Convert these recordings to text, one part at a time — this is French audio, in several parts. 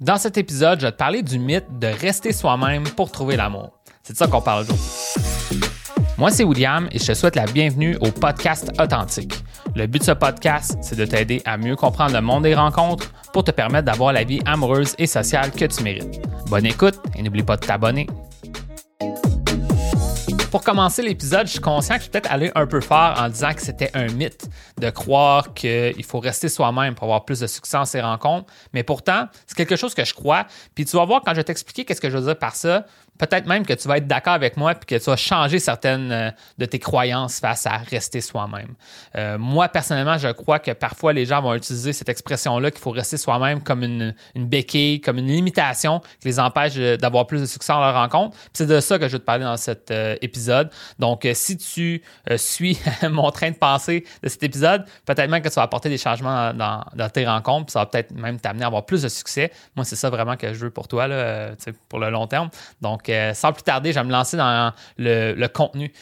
Dans cet épisode, je vais te parler du mythe de rester soi-même pour trouver l'amour. C'est de ça qu'on parle aujourd'hui. Moi, c'est William et je te souhaite la bienvenue au podcast Authentique. Le but de ce podcast, c'est de t'aider à mieux comprendre le monde des rencontres pour te permettre d'avoir la vie amoureuse et sociale que tu mérites. Bonne écoute et n'oublie pas de t'abonner. Pour commencer l'épisode, je suis conscient que je suis peut-être allé un peu fort en disant que c'était un mythe de croire qu'il faut rester soi-même pour avoir plus de succès en ces rencontres. Mais pourtant, c'est quelque chose que je crois. Puis tu vas voir quand je vais t'expliquer qu'est-ce que je veux dire par ça, peut-être même que tu vas être d'accord avec moi puis que tu vas changer certaines euh, de tes croyances face à rester soi-même. Euh, moi, personnellement, je crois que parfois les gens vont utiliser cette expression-là qu'il faut rester soi-même comme une, une, béquille, comme une limitation qui les empêche d'avoir plus de succès dans leur rencontre. C'est de ça que je vais te parler dans cet euh, épisode. Donc, si tu suis mon train de pensée de cet épisode, peut-être même que tu vas apporter des changements dans, tes rencontres, ça va peut-être même t'amener à avoir plus de succès. Moi, c'est ça vraiment que je veux pour toi, là, pour le long terme. Donc, sans plus tarder, je vais me lancer dans le, contenu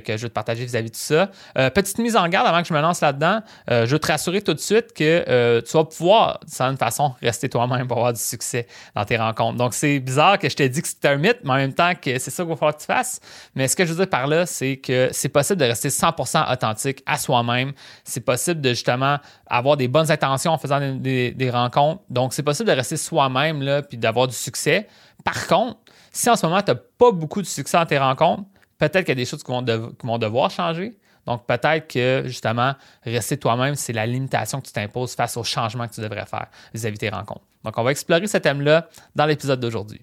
que, je veux te partager vis-à-vis de ça. Euh, petite mise en garde avant que je me lance là-dedans. Euh, je veux te rassurer tout de suite que euh, tu vas pouvoir, de certaine façon, rester toi-même pour avoir du succès dans tes rencontres. Donc, c'est bizarre que je t'ai dit que c'était un mythe, mais en même temps que c'est ça qu'il va falloir que tu fasses. Mais ce que je veux dire par là, c'est que c'est possible de rester 100% authentique à soi-même. C'est possible de justement avoir des bonnes intentions en faisant des, rencontres. Donc, c'est possible de rester soi-même là, puis d'avoir du succès. Par contre, si en ce moment, tu n'as pas beaucoup de succès dans tes rencontres, peut-être qu'il y a des choses qui vont, devoir changer. Donc, peut-être que justement, rester toi-même, c'est la limitation que tu t'imposes face aux changements que tu devrais faire vis-à-vis de tes rencontres. Donc, on va explorer ce thème-là dans l'épisode d'aujourd'hui.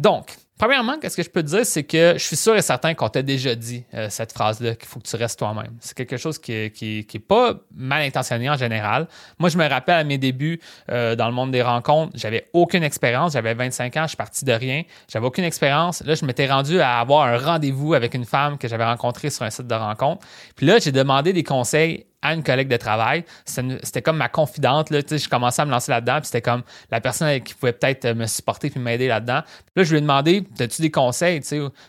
Donc, Premièrement, qu'est-ce que je peux te dire, c'est que je suis sûr et certain qu'on t'a déjà dit euh, cette phrase-là, qu'il faut que tu restes toi-même. C'est quelque chose qui n'est pas mal intentionné en général. Moi, je me rappelle à mes débuts euh, dans le monde des rencontres, j'avais aucune expérience. J'avais 25 ans, je suis parti de rien. J'avais aucune expérience. Là, je m'étais rendu à avoir un rendez-vous avec une femme que j'avais rencontrée sur un site de rencontre. Puis là, j'ai demandé des conseils à une collègue de travail. C'était comme ma confidente. Là, je commençais à me lancer là-dedans. Puis c'était comme la personne qui pouvait peut-être me supporter puis m'aider là-dedans. Là, je lui ai demandé As-tu des conseils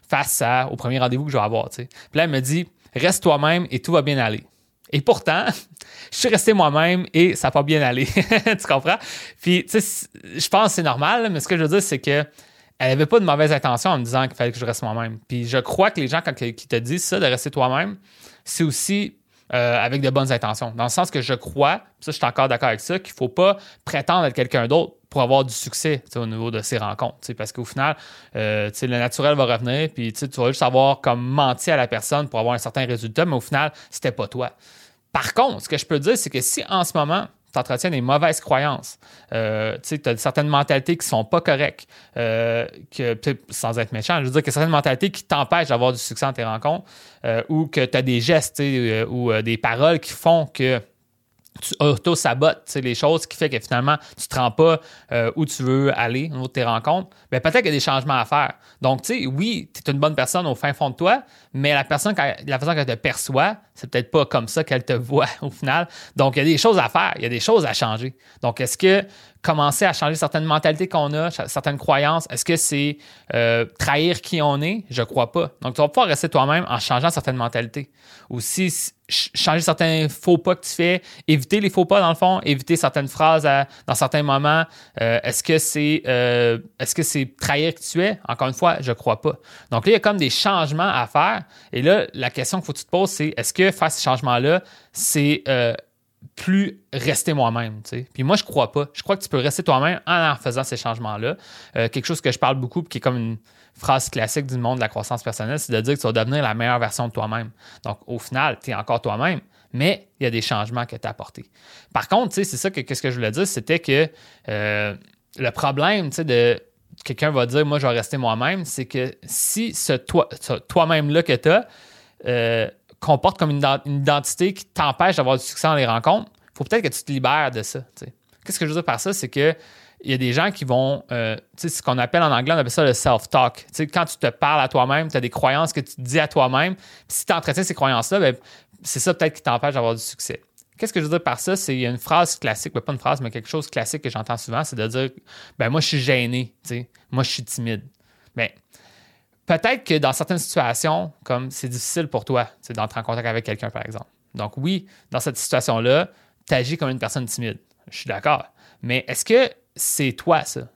face à, au premier rendez-vous que je vais avoir Puis là, elle me dit Reste toi-même et tout va bien aller. Et pourtant, je suis resté moi-même et ça n'a pas bien allé. tu comprends? Puis, tu sais, je pense que c'est normal, mais ce que je veux dire, c'est que elle n'avait pas de mauvaise intention en me disant qu'il fallait que je reste moi-même. Puis je crois que les gens, quand, qui te disent ça, de rester toi-même, c'est aussi euh, avec de bonnes intentions. Dans le sens que je crois, ça, je suis encore d'accord avec ça, qu'il ne faut pas prétendre être quelqu'un d'autre pour avoir du succès au niveau de ces rencontres. Parce qu'au final, euh, le naturel va revenir, puis tu vas juste savoir comme mentir à la personne pour avoir un certain résultat, mais au final, c'était pas toi. Par contre, ce que je peux dire, c'est que si en ce moment, tu entretiens des mauvaises croyances. Euh, tu as certaines mentalités qui sont pas correctes, euh, que, sans être méchant, je veux dire que certaines mentalités qui t'empêchent d'avoir du succès dans tes rencontres euh, ou que tu as des gestes ou des paroles qui font que tu auto-sabotes les choses qui fait que finalement, tu te rends pas euh, où tu veux aller au niveau de tes rencontres, bien, peut-être qu'il y a des changements à faire. Donc, tu sais, oui, tu es une bonne personne au fin fond de toi, mais la personne, la façon qu'elle te perçoit, c'est peut-être pas comme ça qu'elle te voit au final. Donc, il y a des choses à faire, il y a des choses à changer. Donc, est-ce que commencer à changer certaines mentalités qu'on a, certaines croyances, est-ce que c'est euh, trahir qui on est? Je crois pas. Donc, tu vas pouvoir rester toi-même en changeant certaines mentalités. Ou si changer certains faux pas que tu fais, éviter les faux pas dans le fond, éviter certaines phrases dans certains moments. Euh, est-ce que c'est euh, est-ce que c'est trahir qui tu es? Encore une fois, je crois pas. Donc là, il y a comme des changements à faire. Et là, la question qu'il faut que tu te poses, c'est est-ce que faire ces changements-là, c'est plus rester moi-même. Puis moi, je crois pas. Je crois que tu peux rester toi-même en, faisant ces changements-là. Euh, quelque chose que je parle beaucoup, qui est comme une phrase classique du monde de la croissance personnelle, c'est de dire que tu vas devenir la meilleure version de toi-même. Donc, au final, tu es encore toi-même, mais il y a des changements que tu as apportés. Par contre, c'est ça que, ce que je voulais dire, c'était que euh, le problème de quelqu'un va dire, moi, je vais rester moi-même, c'est que si ce toi-même-là que tu as, euh, comporte comme une, identité qui t'empêche d'avoir du succès dans les rencontres, il faut peut-être que tu te libères de ça. Qu'est-ce que je veux dire par ça? C'est que il y a des gens qui vont, euh, ce qu'on appelle en anglais, on appelle ça le self-talk. Tu sais, quand tu te parles à toi-même, tu as des croyances que tu te dis à toi-même. Si tu entretiens ces croyances-là, ben, c'est ça peut-être qui t'empêche d'avoir du succès. Qu'est-ce que je veux dire par ça? C'est une phrase classique, ben, pas une phrase, mais quelque chose classique que j'entends souvent, c'est de dire ben moi je suis gêné, moi je suis timide. Ben, peut-être que dans certaines situations, comme c'est difficile pour toi d'entrer en contact avec quelqu'un, par exemple. Donc, oui, dans cette situation-là, tu agis comme une personne timide. Je suis d'accord. Mais est-ce que c'est toi, ça?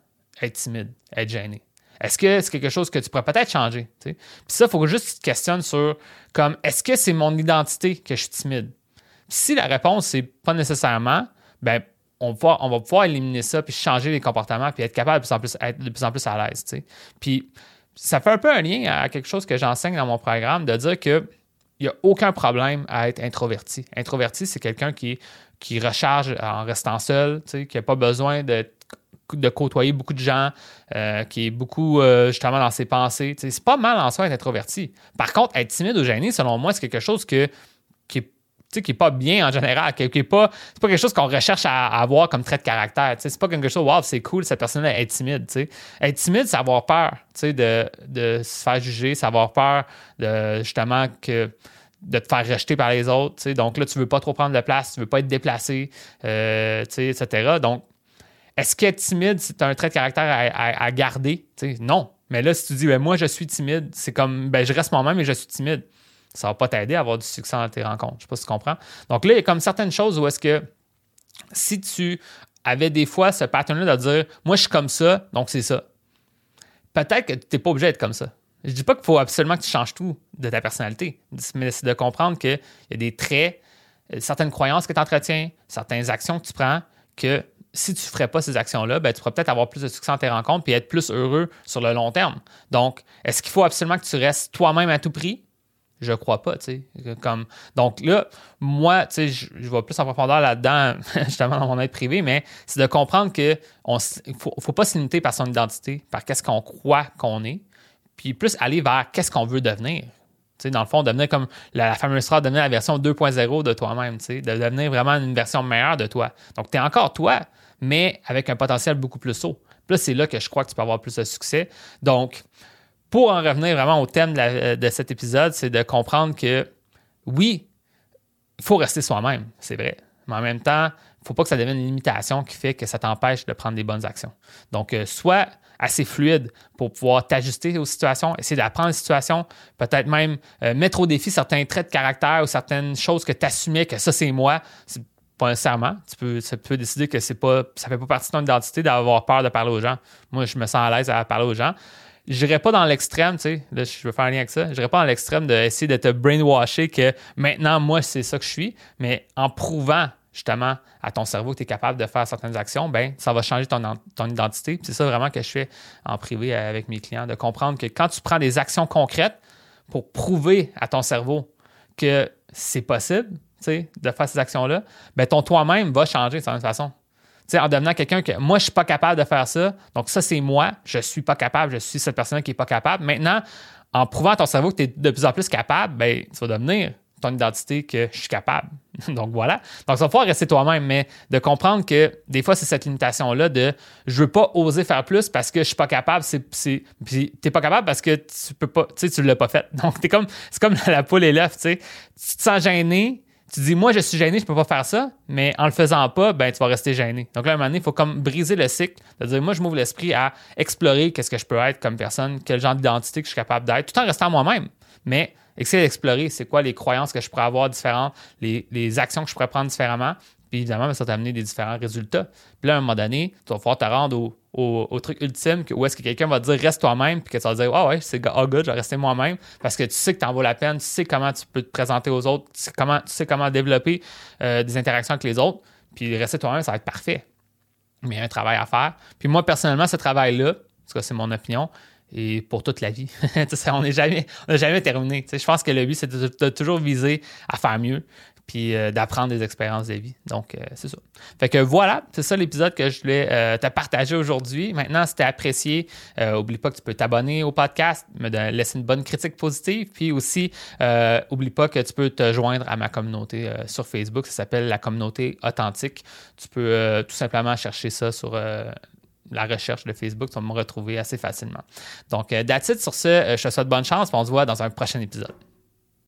être timide, être gêné? Est-ce que c'est quelque chose que tu pourrais peut-être changer? Puis ça, il faut juste que tu te questionnes sur comme est-ce que c'est mon identité que je suis timide? Si la réponse c'est pas nécessairement, ben on va, on va pouvoir éliminer ça puis changer les comportements puis être capable de plus en plus, être de plus en plus à l'aise. Puis ça fait un peu un lien à quelque chose que j'enseigne dans mon programme de dire que il n'y a aucun problème à être introverti. Introverti, c'est quelqu'un qui, qui recharge en restant seul, qui n'a pas besoin de, côtoyer beaucoup de gens, euh, qui est beaucoup euh, justement dans ses pensées. C'est pas mal en soi être introverti. Par contre, être timide ou gêné, selon moi, c'est quelque chose que, qui est qui n'est pas bien en général, qui n'est pas, c'est pas quelque chose qu'on recherche à, avoir comme trait de caractère. C'est pas quelque chose, wow, c'est cool, cette personne-là est timide. Être timide, c'est avoir peur de, de se faire juger, c'est avoir peur de justement que de te faire rejeter par les autres. Donc là, tu ne veux pas trop prendre de place, tu ne veux pas être déplacé, euh, etc. Donc, est-ce qu'être timide, c'est un trait de caractère à, garder? non. Mais là, si tu dis, ben, moi, je suis timide, c'est comme, ben, je reste moi-même et je suis timide ça va pas t'aider à avoir du succès dans tes rencontres. Je sais pas si tu comprends. Donc là, il y a comme certaines choses où est-ce que si tu avais des fois ce pattern-là de dire moi je suis comme ça, donc c'est ça. Peut-être que tu n'es pas obligé d'être comme ça. Je dis pas qu'il faut absolument que tu changes tout de ta personnalité, mais c'est de comprendre qu'il y a des traits, euh, certaines croyances que tu entretiens, certaines actions que tu prends, que si tu ne ferais pas ces actions-là, ben, tu pourrais peut-être avoir plus de succès dans tes rencontres et être plus heureux sur le long terme. Donc, est-ce qu'il faut absolument que tu restes toi-même à tout prix? Je crois pas, tu sais. Donc là, moi, tu sais, je, vais plus en profondeur là-dedans, justement dans mon être privé, mais c'est de comprendre qu'il ne faut, faut, pas se limiter par son identité, par qu'est-ce qu'on croit qu'on est, puis plus aller vers qu'est-ce qu'on veut devenir. Tu sais, dans le fond, devenir comme la, fameuse phrase, devenir la version 2.0 de toi-même, tu sais, de devenir vraiment une version meilleure de toi. Donc, tu es encore toi, mais avec un potentiel beaucoup plus haut. Là, c'est là que je crois que tu peux avoir plus de succès. Donc, pour en revenir vraiment au thème de, cet épisode, c'est de comprendre que oui, il faut rester soi-même, c'est vrai. Mais en même temps, il ne faut pas que ça devienne une limitation qui fait que ça t'empêche de prendre des bonnes actions. Donc, euh, soit assez fluide pour pouvoir t'ajuster aux situations, essayer d'apprendre les situations, peut-être même euh, mettre au défi certains traits de caractère ou certaines choses que tu assumais que ça, c'est moi. C'est pas nécessairement. Tu peux, tu peux décider que pas, ça fait pas partie de ton identité d'avoir peur de parler aux gens. Moi, je me sens à l'aise à parler aux gens je n'irais pas dans l'extrême, tu sais, là, je veux faire un lien avec ça, je n'irais pas dans l'extrême d'essayer de te brainwasher que maintenant, moi, c'est ça que je suis, mais en prouvant justement à ton cerveau que tu es capable de faire certaines actions, ben ça va changer ton, ton identité. C'est ça vraiment que je fais en privé avec mes clients, de comprendre que quand tu prends des actions concrètes pour prouver à ton cerveau que c'est possible, de faire ces actions-là, ben ton toi-même va changer de cette façon en devenant quelqu'un que moi, je suis pas capable de faire ça. Donc, ça, c'est moi. Je suis pas capable. Je suis cette personne qui est pas capable. Maintenant, en prouvant à ton cerveau que tu es de plus en plus capable, ben, tu vas devenir ton identité que je suis capable. Donc voilà. Donc ça va pouvoir rester toi-même, mais de comprendre que des fois, c'est cette limitation-là de je veux pas oser faire plus parce que je suis pas capable. C'est, c'est, puis t'es pas capable parce que tu peux pas, tu sais, tu l'as pas fait. Donc t'es comme, c'est comme la poule et l'œuf, tu. Tu te sens gêné, tu dis, moi, je suis gêné, je peux pas faire ça, mais en le faisant pas, ben, tu vas rester gêné. Donc là, à un moment donné, il faut comme briser le cycle, de dire, moi, je m'ouvre l'esprit à explorer qu'est-ce que je peux être comme personne, quel genre d'identité que je suis capable d'être, tout en restant moi-même. Mais essayer d'explorer c'est quoi les croyances que je pourrais avoir différentes, les, les actions que je pourrais prendre différemment, puis évidemment, ça va t'amener des différents résultats. Puis là, à un moment donné, tu vas pouvoir te rendre au, truc ultime où est-ce que quelqu'un va te dire reste toi-même, puis que tu vas dire Ah ouais, c'est oh good, je vais rester moi-même, parce que tu sais que tu en vaut la peine, tu sais comment tu peux te présenter aux autres, tu sais comment, tu sais comment développer euh, des interactions avec les autres, puis rester toi-même, ça va être parfait. Mais il y a un travail à faire. Puis moi, personnellement, ce travail-là, parce que c'est mon opinion, et pour toute la vie. on n'est jamais, jamais terminé. je pense que le but, c'est de, toujours viser à faire mieux puis euh, d'apprendre des expériences de vie. Donc, euh, c'est ça. Fait que voilà, c'est ça l'épisode que je voulais euh, te partager aujourd'hui. Maintenant, si tu apprécié, oublie pas que tu peux t'abonner au podcast, me laisser une bonne critique positive, puis aussi, oublie pas que tu peux te joindre à ma communauté sur Facebook. Ça s'appelle la communauté authentique. Tu peux tout simplement chercher ça sur la recherche de Facebook, tu vas me retrouver assez facilement. Donc, that's it sur ce. Je te souhaite bonne chance, on se voit dans un prochain épisode.